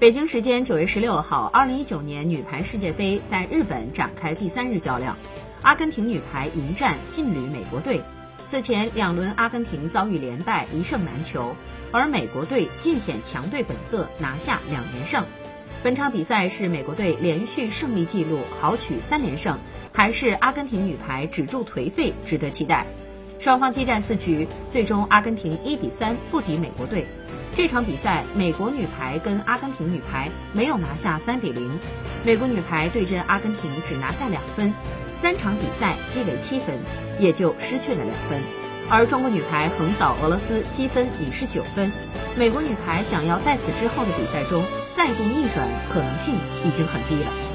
北京时间九月十六号，二零一九年女排世界杯在日本展开第三日较量，阿根廷女排迎战劲旅美国队。此前两轮，阿根廷遭遇连败，一胜难求，而美国队尽显强队本色，拿下两连胜。本场比赛是美国队连续胜利纪录，豪取三连胜，还是阿根廷女排止住颓废，值得期待。双方激战四局，最终阿根廷一比三不敌美国队。这场比赛，美国女排跟阿根廷女排没有拿下三比零，美国女排对阵阿根廷只拿下两分，三场比赛积为七分，也就失去了两分。而中国女排横扫俄罗斯，积分已是九分，美国女排想要在此之后的比赛中再度逆转，可能性已经很低了。